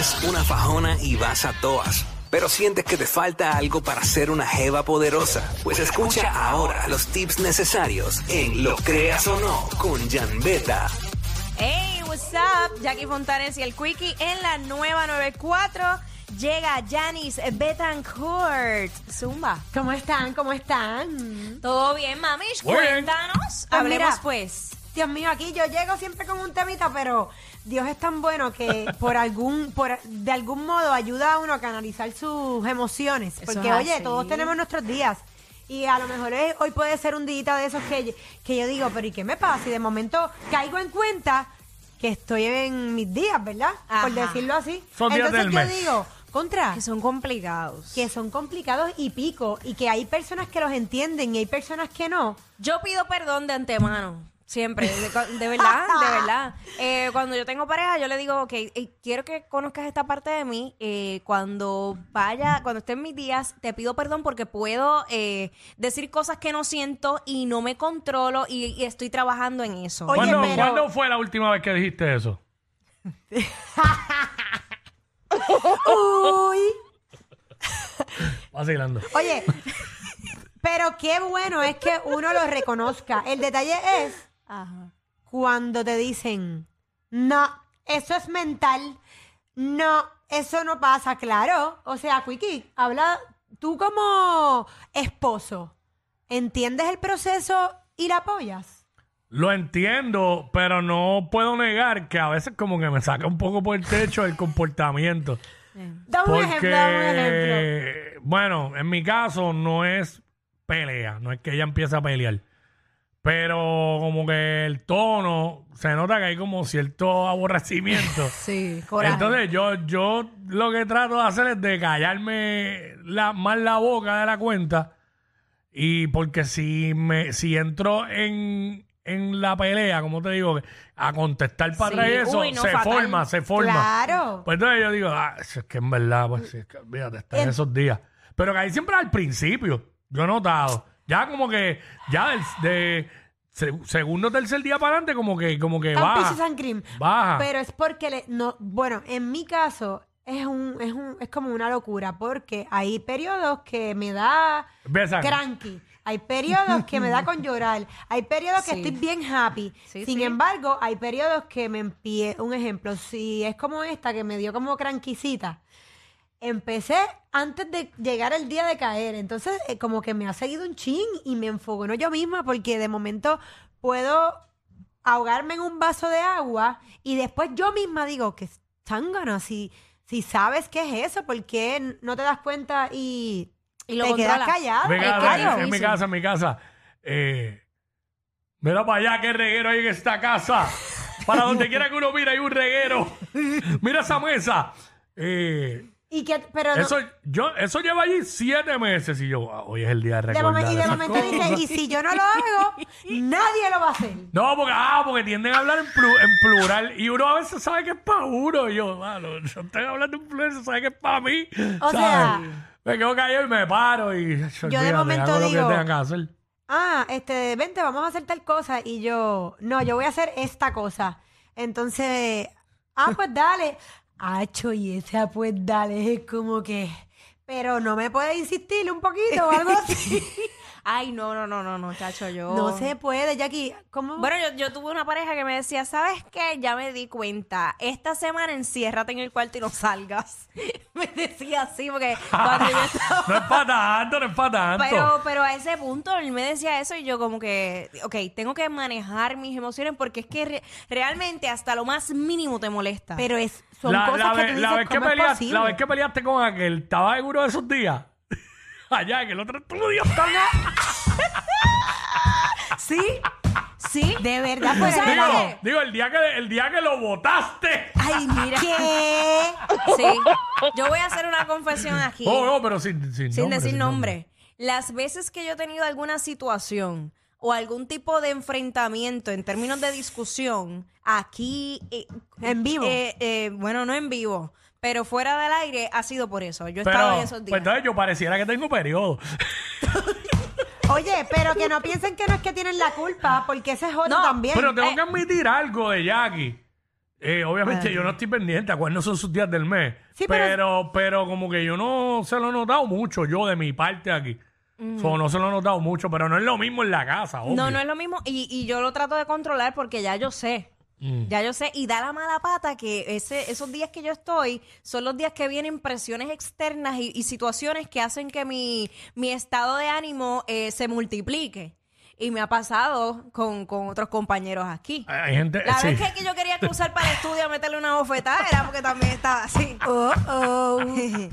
Eres una fajona y vas a toas, pero sientes que te falta algo para ser una jeva poderosa. Pues escucha ahora los tips necesarios en Lo Creas o No con Jan Beta. Hey, what's up? Jackie Fontanes y el Quickie en la nueva 94. Llega Janice Betancourt. Zumba. ¿Cómo están? ¿Cómo están? ¿Todo bien, mami? Muy bien. Cuéntanos. Pues Hablemos mira. pues. Dios mío, aquí yo llego siempre con un temita, pero Dios es tan bueno que por algún, por, de algún modo ayuda a uno a canalizar sus emociones. Eso Porque, es oye, así. todos tenemos nuestros días. Y a lo mejor es- hoy puede ser un día de esos que, que yo digo, pero ¿y qué me pasa? Y de momento caigo en cuenta que estoy en mis días, ¿verdad? Por decirlo así. Son días Entonces del yo mes. digo, contra, Que son complicados. que son complicados y pico, y que hay personas que los entienden y hay personas que no. Yo pido perdón de antemano. Siempre, de, de verdad, de verdad. Eh, cuando yo tengo pareja, yo le digo, ok, eh, quiero que conozcas esta parte de mí. Eh, cuando vaya, cuando esté en mis días, te pido perdón porque puedo eh, decir cosas que no siento y no me controlo y, y estoy trabajando en eso. Oye, ¿Cuándo, pero- cuándo fue la última vez que dijiste eso? Uy. Vacilando. Oye, pero qué bueno es que uno lo reconozca. El detalle es Ajá. cuando te dicen, no, eso es mental, no, eso no pasa, claro. O sea, Quickie, habla tú como esposo, ¿entiendes el proceso y la apoyas? Lo entiendo, pero no puedo negar que a veces como que me saca un poco por el techo el comportamiento. Dame un ejemplo, dame un ejemplo. Porque, bueno, en mi caso no es pelea, no es que ella empiece a pelear. Pero como que el tono, se nota que hay como cierto aborrecimiento. Sí, Entonces yo, yo lo que trato de hacer es de callarme la, más la boca de la cuenta. Y porque si me, si entro en, en la pelea, como te digo, a contestar para atrás eso, Uy, no, se fatal. forma, se forma. Claro. Pues entonces yo digo, ah, es que en verdad, pues es que, olvídate, está En- esos días. Pero que ahí siempre al principio, yo he notado. Ya como que, ya del, de se- segundo, tercer día para adelante, como que, como que Tan baja. peaches and cream. Baja. Pero es porque le, no, bueno, en mi caso es un, es un, es como una locura, porque hay periodos que me da cranky. Hay periodos que me da con llorar. Hay periodos que Sí. estoy bien happy. Sí, Sin sí. embargo, hay periodos que me empie... Un ejemplo, si es como esta que me dio como cranquicita, empecé antes de llegar el día de caer. Entonces, eh, como que me ha seguido un chin y me enfogonó yo misma porque de momento puedo ahogarme en un vaso de agua y después yo misma digo que zángano, si, si sabes qué es eso, ¿por qué no te das cuenta y, Y lo te quedas callada? En mi Es casa, claro. en, en mi casa, en mi casa. Eh, mira para allá, qué reguero hay en esta casa. Para donde quiera que uno mire hay un reguero. Mira esa mesa. Eh, Y que, pero no- eso, yo, eso lleva allí siete meses y yo, ah, hoy es el día de de recordar momen- y de esas momento cosas. dice, y si yo no lo hago, nadie lo va a hacer. No, porque, ah, porque tienden a hablar en, plu- en plural y uno a veces sabe que es para uno. Y yo, mano, yo estoy hablando en plural, se sabe que es para mí. O ¿sabes? sea- me quedo callado y me paro y yo de momento hago lo digo- que tengan que hacer. ah, este, vente, vamos a hacer tal cosa. Y yo, no, yo voy a hacer esta cosa. Entonces, ah, pues dale. Acho, y esa pues dale, es como que. Pero no me puede insistir un poquito o algo así. Ay, no, no, no, no, no, chacho, yo. No se puede, Jackie. ¿Cómo? Bueno, yo, yo tuve una pareja que me decía, ¿sabes qué? Ya me di cuenta. Esta semana enciérrate en el cuarto y no salgas. me decía así, porque cuando yo estaba... No es para tanto, no es para tanto. Pero, pero a ese punto él me decía eso y yo como que, ok, tengo que manejar mis emociones porque es que re- realmente hasta lo más mínimo te molesta. Pero es, son la, cosas la que vez, tú la dices, vez que ¿cómo es peleaste, posible? la vez que peleaste con aquel, ¿estaba seguro de esos días? Allá en el otro estudio. Sí, sí, de verdad. Pues, ¿Sabes digo, qué? digo, el día que el día que lo votaste. Ay, mira. ¿Qué? Sí. Yo voy a hacer una confesión aquí. Oh, oh, pero sin, sin, sin nombre, decir sin nombre. Las veces que yo he tenido alguna situación o algún tipo de enfrentamiento en términos de discusión aquí eh, En vivo. eh, eh, bueno, no en vivo, pero fuera del aire ha sido por eso. Yo he estado en esos pues días. entonces yo pareciera que tengo periodo. Oye, pero que no piensen que no es que tienen la culpa, porque ese es otro No, también. Pero tengo Eh. que admitir algo de Jackie. Eh, obviamente yo no estoy pendiente a cuáles no son sus días del mes. Sí, pero- pero, pero como que yo no se lo he notado mucho, yo de mi parte aquí. So, no se lo he notado mucho, pero no es lo mismo en la casa, obvio. no, no es lo mismo y, y yo lo trato de controlar porque ya yo sé. Mm. Ya yo sé, y da la mala pata que ese, esos días que yo estoy son los días que vienen presiones externas y, y situaciones que hacen que mi, mi estado de ánimo eh, se multiplique. Y me ha pasado con, con otros compañeros aquí. Hay gente, La sí. vez que, que yo quería cruzar para el estudio a meterle una bofetada era porque también estaba así. Oh, oh.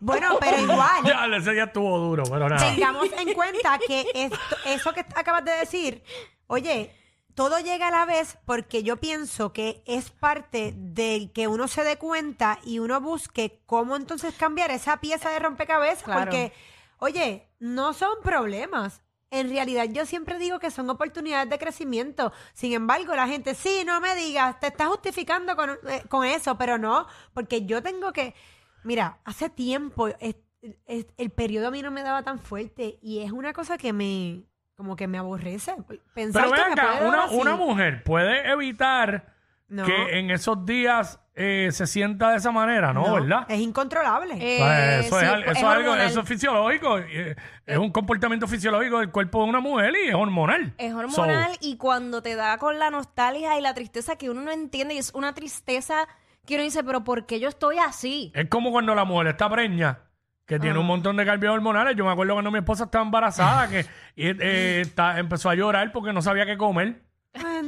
bueno, pero igual. Ya, ese día estuvo duro, pero nada. tengamos en cuenta que esto- eso que acabas de decir, oye, todo llega a la vez porque yo pienso que es parte del que uno se dé cuenta y uno busque cómo entonces cambiar esa pieza de rompecabezas, Claro. porque, oye, no son problemas. En realidad yo siempre digo que son oportunidades de crecimiento. Sin embargo, la gente, sí, no me digas, te estás justificando con, eh, con eso, pero no, porque yo tengo que, mira, hace tiempo es- es- el periodo a mí no me daba tan fuerte y es una cosa que me, como que me aborrece. Pensar Pero que me acá, puede dar una, así. una mujer puede evitar No. que en esos días eh, se sienta de esa manera, ¿no? No, ¿Verdad? Es incontrolable. Eh, O sea, eso, sí, es, al- eso es es algo, hormonal. eso es fisiológico, eh, es un comportamiento fisiológico del cuerpo de una mujer y es hormonal. Es So, hormonal y cuando te da con la nostalgia y la tristeza que uno no entiende y es una tristeza que uno dice, pero ¿por qué yo estoy así? es como cuando la mujer está preña, que tiene un montón de cambios hormonales. Yo me acuerdo cuando mi esposa estaba embarazada, que y, eh, está- empezó a llorar porque no sabía qué comer,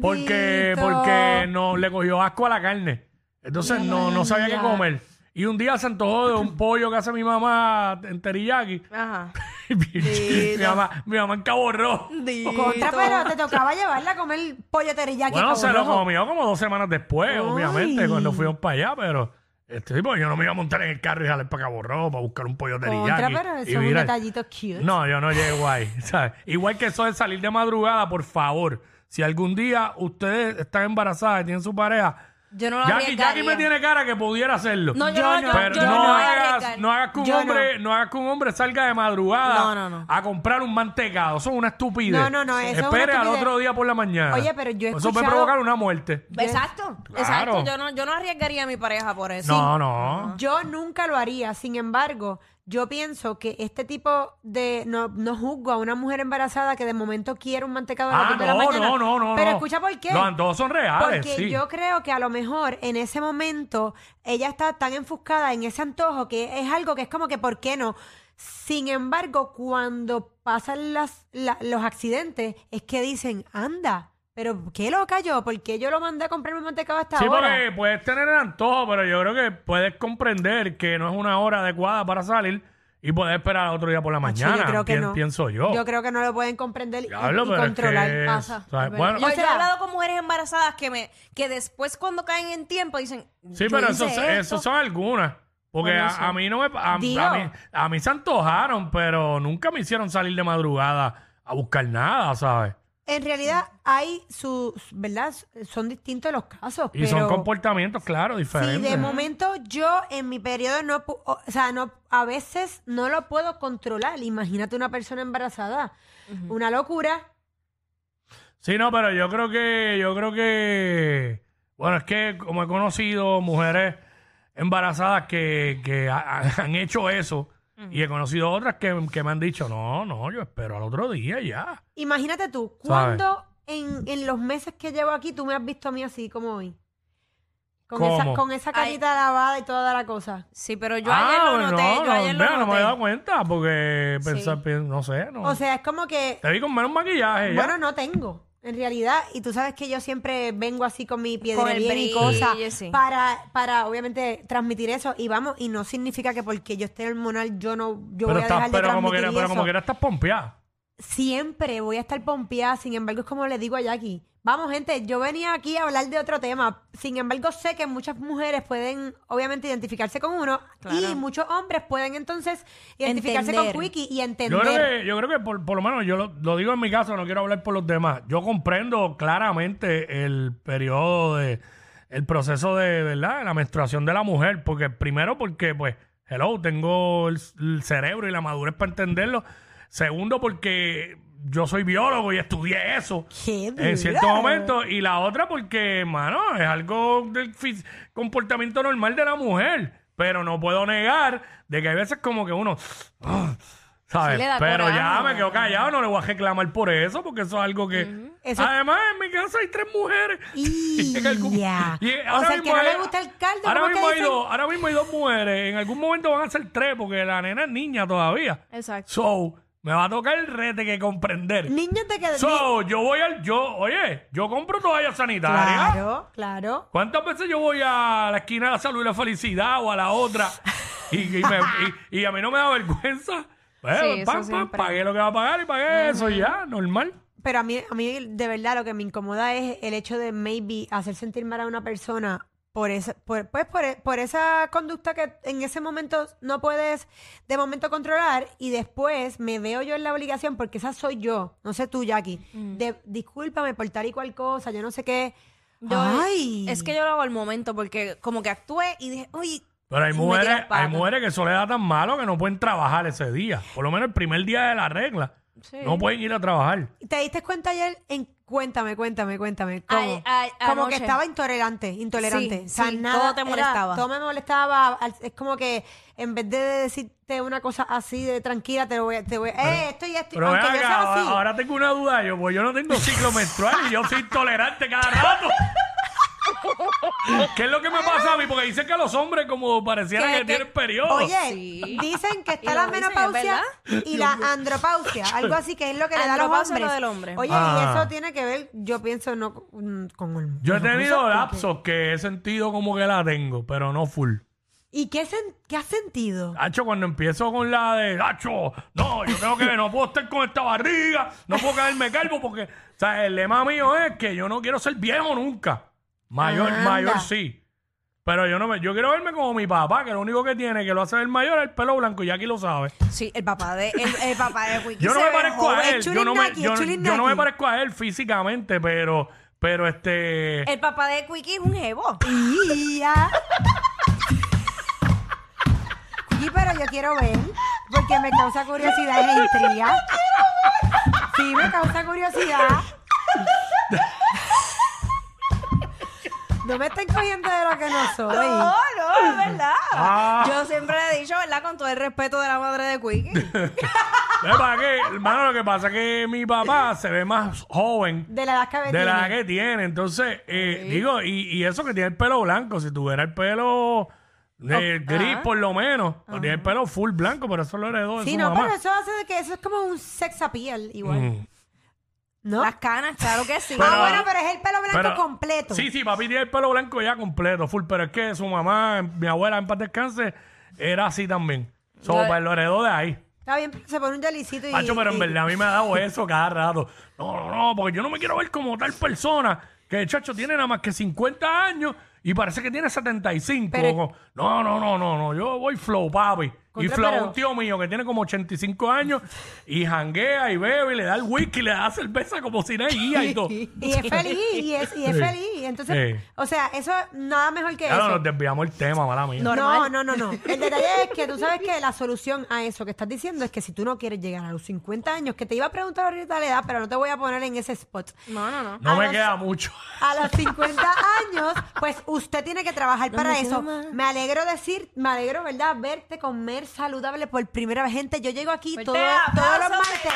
porque, Bendito. porque no le cogió asco a la carne. Entonces no, no sabía qué comer. Y un día se antojó de un pollo que hace mi mamá en teriyaki. Ajá. Mi, mamá, mi mamá en Cabo Rojo. Contra, pero te tocaba llevarla a comer pollo teriyaki. Bueno, se lo comió como dos semanas después, obviamente, cuando fuimos para allá, pero este tipo, yo no me iba a montar en el carro y jalar para Cabo Rojo para buscar un pollo teriyaki. Contra, pero y eso es un virar. detallito cute. No, yo no llego ahí. ¿sabes? Igual que eso de salir de madrugada, por favor. Si algún día ustedes están embarazadas y tienen su pareja, Yo no lo Jackie, Jackie me tiene cara que pudiera hacerlo. No, yo, Yo no, pero yo no, hagas, no hagas que un Yo hombre, no. hagas que un hombre salga de madrugada No, no, no. a comprar un mantecado. Eso es una estupidez. No, no, no, eso es una Espere al otro día por la mañana. Oye, pero yo he Eso puede provocar una muerte. Exacto, Claro. exacto. Yo no, yo no arriesgaría a mi pareja por eso. No, no. Yo nunca lo haría. Sin embargo, yo pienso que este tipo de. No, no juzgo a una mujer embarazada que de momento quiere un mantecado a las Ah, 2 de la no, mañana. no, no, no. Pero no. escucha por qué. Los antojos son reales, Porque sí. yo creo que a lo mejor en ese momento ella está tan enfuscada en ese antojo que es algo que es como que, ¿por qué no? Sin embargo, cuando pasan las, la- los accidentes, es que dicen, anda, pero ¿qué loca yo? ¿Por qué yo lo mandé a comprarme mantecado hasta Sí, ahora? porque puedes tener el antojo, pero yo creo que puedes comprender que no es una hora adecuada para salir y puedes esperar al otro día por la mañana. yo creo que Pien- no. Pienso yo. Yo creo que no lo pueden comprender y, Diablo, y pero es controlar. que- Pasa. ¿sabes? Es Bueno. verdad. Yo, O yo he sea, hablado con mujeres embarazadas que me que después cuando caen en tiempo dicen Sí, "Yo pero eso, hice eso esto". son algunas. Porque Bueno, a, sí. a mí no me. A, a Digo. mí, a mí se antojaron, pero nunca me hicieron salir de madrugada a buscar nada, ¿sabes? En realidad hay sus, ¿verdad? Son distintos los casos, Y pero son comportamientos, claro, si diferentes. de momento yo en mi periodo no, pu- o, o sea, no, a veces no lo puedo controlar. Imagínate una persona embarazada, una locura. Sí, no, pero yo creo que, yo creo que, bueno, es que como he conocido mujeres embarazadas que, que ha- han hecho eso y he conocido otras que, que me han dicho, no, no, yo espero al otro día ya. Imagínate tú. ¿cuándo en, en los meses que llevo aquí tú me has visto a mí así como hoy? Con, ¿Cómo? esa, con esa carita lavada y toda la cosa. Sí, pero yo ayer lo noté, Ah, no, yo ayer no, lo no me noté. he dado cuenta porque Sí. pensar, pi- no sé, no. O sea, es como que Te vi con menos maquillaje ya. Bueno, no tengo, en realidad. Y tú sabes que yo siempre vengo así con mi piedra Con el bien y cosas sí. para, para obviamente transmitir eso. Y vamos, y no significa que porque yo esté hormonal yo no yo pero voy a estás, dejar de pero como transmitir que, pero como eso. que estás pompeada. Siempre voy a estar pompeada. Sin embargo, es como le digo a Jackie. Vamos, gente, yo venía aquí a hablar de otro tema. Sin embargo, sé que muchas mujeres pueden, obviamente, identificarse con uno y muchos hombres pueden entonces identificarse Entender. con Quickie y Yo entender. creo que, yo creo que por, por lo menos yo lo, lo digo en mi caso, no quiero hablar por los demás. Yo comprendo claramente el periodo de, el proceso de, ¿verdad? De la menstruación de la mujer, porque primero porque, pues, hello, tengo el, el cerebro y la madurez para entenderlo. Segundo porque yo soy biólogo y estudié eso ¡Qué en cierto momento. Y la otra porque, hermano, es algo del comportamiento normal de la mujer. Pero no puedo negar de que hay veces como que uno... ah, ¿Sabes? Sí le da Pero ya coraje. me quedo callado, no le voy a reclamar por eso, porque eso es algo que... Eso- Además, en mi casa hay tres mujeres. Y en algún- ya. y O ahora sea, el que mismo no le hay- gusta el caldo, Ahora ¿cómo mismo, que hay dicen? dos, ahora mismo hay dos mujeres. En algún momento van a ser tres, porque la nena es niña todavía. Exacto. So, me va a tocar el rete que comprender. Niños de que... So, yo voy al... Yo, oye, yo compro toallas sanitarias. Claro, claro. ¿Cuántas veces yo voy a la esquina de la salud y la felicidad o a la otra y, y me- y- y a mí no me da vergüenza? Pues, Sí, eso pam, pam, siempre. pagué lo que va a pagar y pagué eso ya, normal. Pero a mí, a mí de verdad lo que me incomoda es el hecho de maybe hacer sentir mal a una persona por esa, por, pues por, e- por esa conducta que en ese momento no puedes de momento controlar y después me veo yo en la obligación, porque esa soy yo, no sé tú, Jackie, de discúlpame por tal y cual cosa, yo no sé qué. Yo- Ay. Es que yo lo hago al momento porque como que actué y dije, uy, Pero hay mujeres, hay mujeres que eso les da tan malo que no pueden trabajar ese día. Por lo menos el primer día de la regla. Sí. No pueden ir a trabajar. ¿Te diste cuenta ayer en Cuéntame, cuéntame, cuéntame. ¿Cómo? Ay, ay, como que anoche. estaba intolerante, intolerante. Sí, o sea, sí, nada. todo te era- molestaba. todo me molestaba. al- Es como que en vez de decirte una cosa así de tranquila, te voy a. Te voy, a- eh, esto y esto. Pero Aunque yo sea ahora tengo una duda yo, pues yo no tengo ciclo menstrual y yo soy intolerante cada rato. ¿Qué es lo que me pasa a mí? Porque dicen que a los hombres como pareciera Que- que, que- tienen periodo. Oye, Sí. dicen que está la dicen, menopausia ¿es y la andropausia, algo así que es lo que le da a los hombres. lo del hombre. Oye, Ah. y eso tiene que ver, yo pienso, no con con el. Yo he tenido lapsos que he sentido como que la tengo, pero no full. ¿Y qué, sen- qué has sentido? Hacho, cuando empiezo con la de, Hacho, no, yo tengo que, no puedo estar con esta barriga, no puedo quedarme calvo porque, o sea, el lema mío es que yo no quiero ser viejo nunca. Mayor, Anda. mayor sí. Pero yo no me, yo quiero verme como mi papá, que lo único que tiene que lo hace el mayor es el pelo blanco, y aquí lo sabe. sí, el papá de, el, el papá de Wiki Yo no se me ve parezco joven. a él, yo no me, yo, es yo no me parezco a él físicamente, pero, pero este... El papá de Quickie es un jevo. Ya. Sí, pero yo quiero ver, porque me causa curiosidad e intriga. Sí, me causa curiosidad. No me estén cogiendo de lo que no soy. No, no, es verdad. Ah. Yo siempre le he dicho, ¿verdad? Con todo el respeto de la madre de Quickie. ¿Sabes para qué? Hermano, lo que pasa es que mi papá se ve más joven De la edad que de la edad tiene. que tiene. Entonces, eh, digo, y, y eso que tiene el pelo blanco, si tuviera el pelo eh, gris por lo menos, o tiene el pelo full blanco, pero eso lo heredó de Sí, su no, mamá. pero eso hace de que eso es como un sex appeal igual. Mm. ¿No? Las canas, claro que sí. ah, bueno, pero es el pelo blanco Pero- completo. Sí, sí, papi tiene el pelo blanco ya completo, full, pero es que su mamá, mi abuela en paz descanse, era así también. So, Yo- pues lo heredó de ahí. Está bien, se pone un delicito y... Hacho, pero en y- verdad a mí me ha dado eso cada rato. No, no, no, porque yo no me quiero ver como tal persona que el chacho tiene nada más que 50 años y parece que tiene 75. Pero- no, no, no, no, no, yo voy flow, papi. Y Contra, flow, pero- un tío mío que tiene como 85 años y janguea y bebe y le da el whisky y le da cerveza como si guía y todo. Y es feliz, y es, y es Sí. feliz. Entonces, Sí. o sea, eso nada mejor que Claro, eso. nos desviamos el tema, mala mía. No, Normal. no, no, no. El detalle es que tú sabes que la solución a eso que estás diciendo es que si tú no quieres llegar a los 50 años, que te iba a preguntar ahorita la edad, pero no te voy a poner en ese spot. No, no, no. No a me los- queda mucho. A los 50 años, pues usted tiene que trabajar para me eso. Me alegro decir, me alegro, ¿verdad? Verte comer saludable por primera vez. Gente, yo llego aquí todo- todos los martes.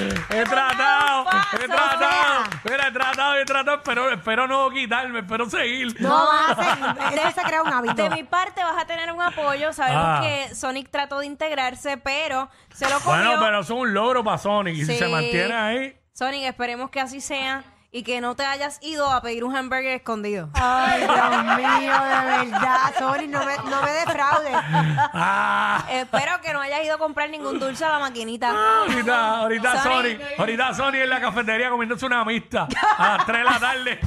He tratado, he tratado, mira, he tratado, he tratado, espero, espero no quitarme, espero seguir. No, vas a hacer, eso se crea un hábito. De mi parte vas a tener un apoyo. Sabemos Ah. que Sonic trató de integrarse, pero se lo comió. Bueno, pero eso es un logro para Sonic y si Sí. se mantiene ahí. Sonic, esperemos que así sea. Y que no te hayas ido a pedir un hamburger escondido. Ay, Dios mío, de verdad, Sony, no me, no me defraudes. Ah, Espero que no hayas ido a comprar ningún dulce a la maquinita. ahorita, ahorita Sony. Sony, ahorita Sony en la cafetería comiéndose una amista a las 3 de la tarde.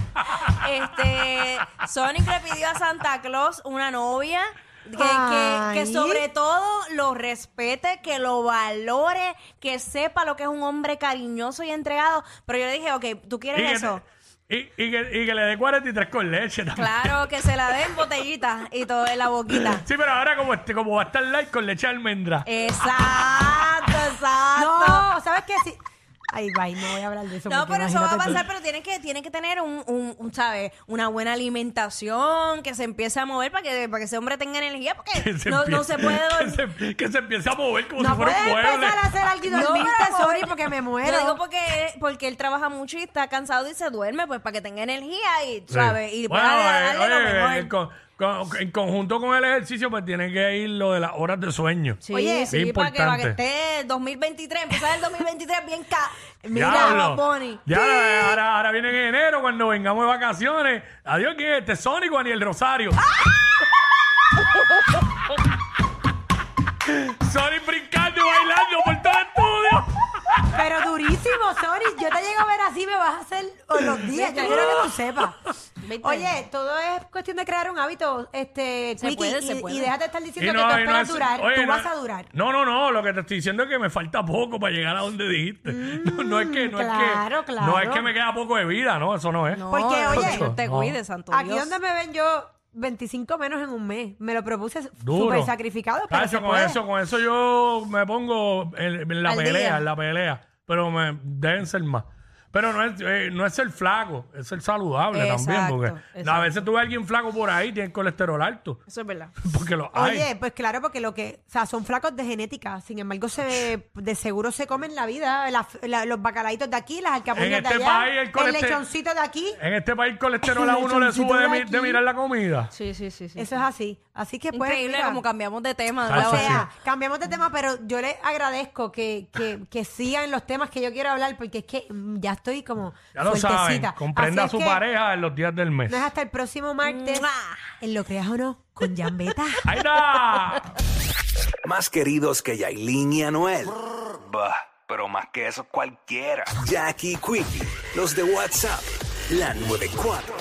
Este, Sonic le pidió a Santa Claus una novia que, que, que Ay. sobre todo lo respete, que lo valore, que sepa lo que es un hombre cariñoso y entregado. Pero yo le dije, ok, ¿tú quieres eso? y, y que, y que le dé 43 con leche también. Claro, que se la den botellita y todo en la boquita. Sí, pero ahora como, este, como va a estar light con leche de almendra. Exacto, exacto. No, ¿sabes qué? Sí. Ay, bye, no voy a hablar de eso. No, pero eso va a imagínate tú. pasar, pero tiene que, tiene que tener un, un, un, ¿sabes? Una buena alimentación, que se empiece a mover para que, para que ese hombre tenga energía, porque Que se no, no se puede que dormir. se, que se empiece a mover como No si fuera un mueble. empezar a hacer algo y No, sorry, porque me muero. Yo digo porque, porque él trabaja mucho y está cansado y se duerme, pues para que tenga energía y, Sí. ¿sabes? Y Bueno, pueda eh, darle lo oye, mejor. en, con- con- en conjunto con el ejercicio, pues tiene que ir lo de las horas de sueño. Sí, Oye, sí, para que, para que importante. esté 2023, empezar el 2023 bien ca... Mira, Diablo. Bad Bunny. Ya, ahora, ahora viene en enero cuando vengamos de vacaciones. Adiós, ¿quién es este? Sónico Aniel Rosario. Sonic Pero durísimo, sorry. Yo te llego a ver así, me vas a hacer los días. Yo quiero que tú sepas. Oye, todo es cuestión de crear un hábito, este, Se Quickie, puede, y, se puede. y déjate estar diciendo Y que tú y esperas es- durar. oye, tú no- vas a durar. No, no, no. Lo que te estoy diciendo es que me falta poco para llegar a donde dijiste. no, no es que, no Mm, claro, es que, claro. no es que me queda poco de vida, no, eso no es. No, Porque, oye, Dios te no. cuide, santo Aquí Dios. donde me ven yo 25 menos en un mes. Me lo propuse Duro. súper sacrificado, pero Cacho, se con puede. eso, con eso yo me pongo en, en la Al pelea, día. en la pelea. Pero me deben ser más. Pero no es, eh, no es ser flaco, es ser saludable también. Exacto, Porque exacto. a veces tú ves a alguien flaco por ahí, tiene colesterol alto. Eso es verdad. Porque lo hay. Oye, pues claro, porque lo que, o sea, son flacos de genética, sin embargo, se de seguro se comen la vida, la- la- los bacalaitos de aquí, las alcapuñas En de este allá, país el el, coleste- lechoncito de aquí, En este país colesterol a uno le sube de, de mi- de mirar la comida. Sí, sí, sí. sí. eso es así. Así que pues, Increíble mira, como cambiamos de tema. Ah, o eso sea, sí. cambiamos de tema, pero yo les agradezco que, que, que sigan los temas que yo quiero hablar, porque es que mm, ya estoy como Ya lo saben, fuertecita. comprenda a Así su que pareja en los días del mes. No es hasta el próximo martes, en lo creas o no, con Jambeta. ¡Ahí está! Más queridos que Yailin y Anuel. Bah, pero más que eso cualquiera. Jackie Quickie, los de WhatsApp, la 94.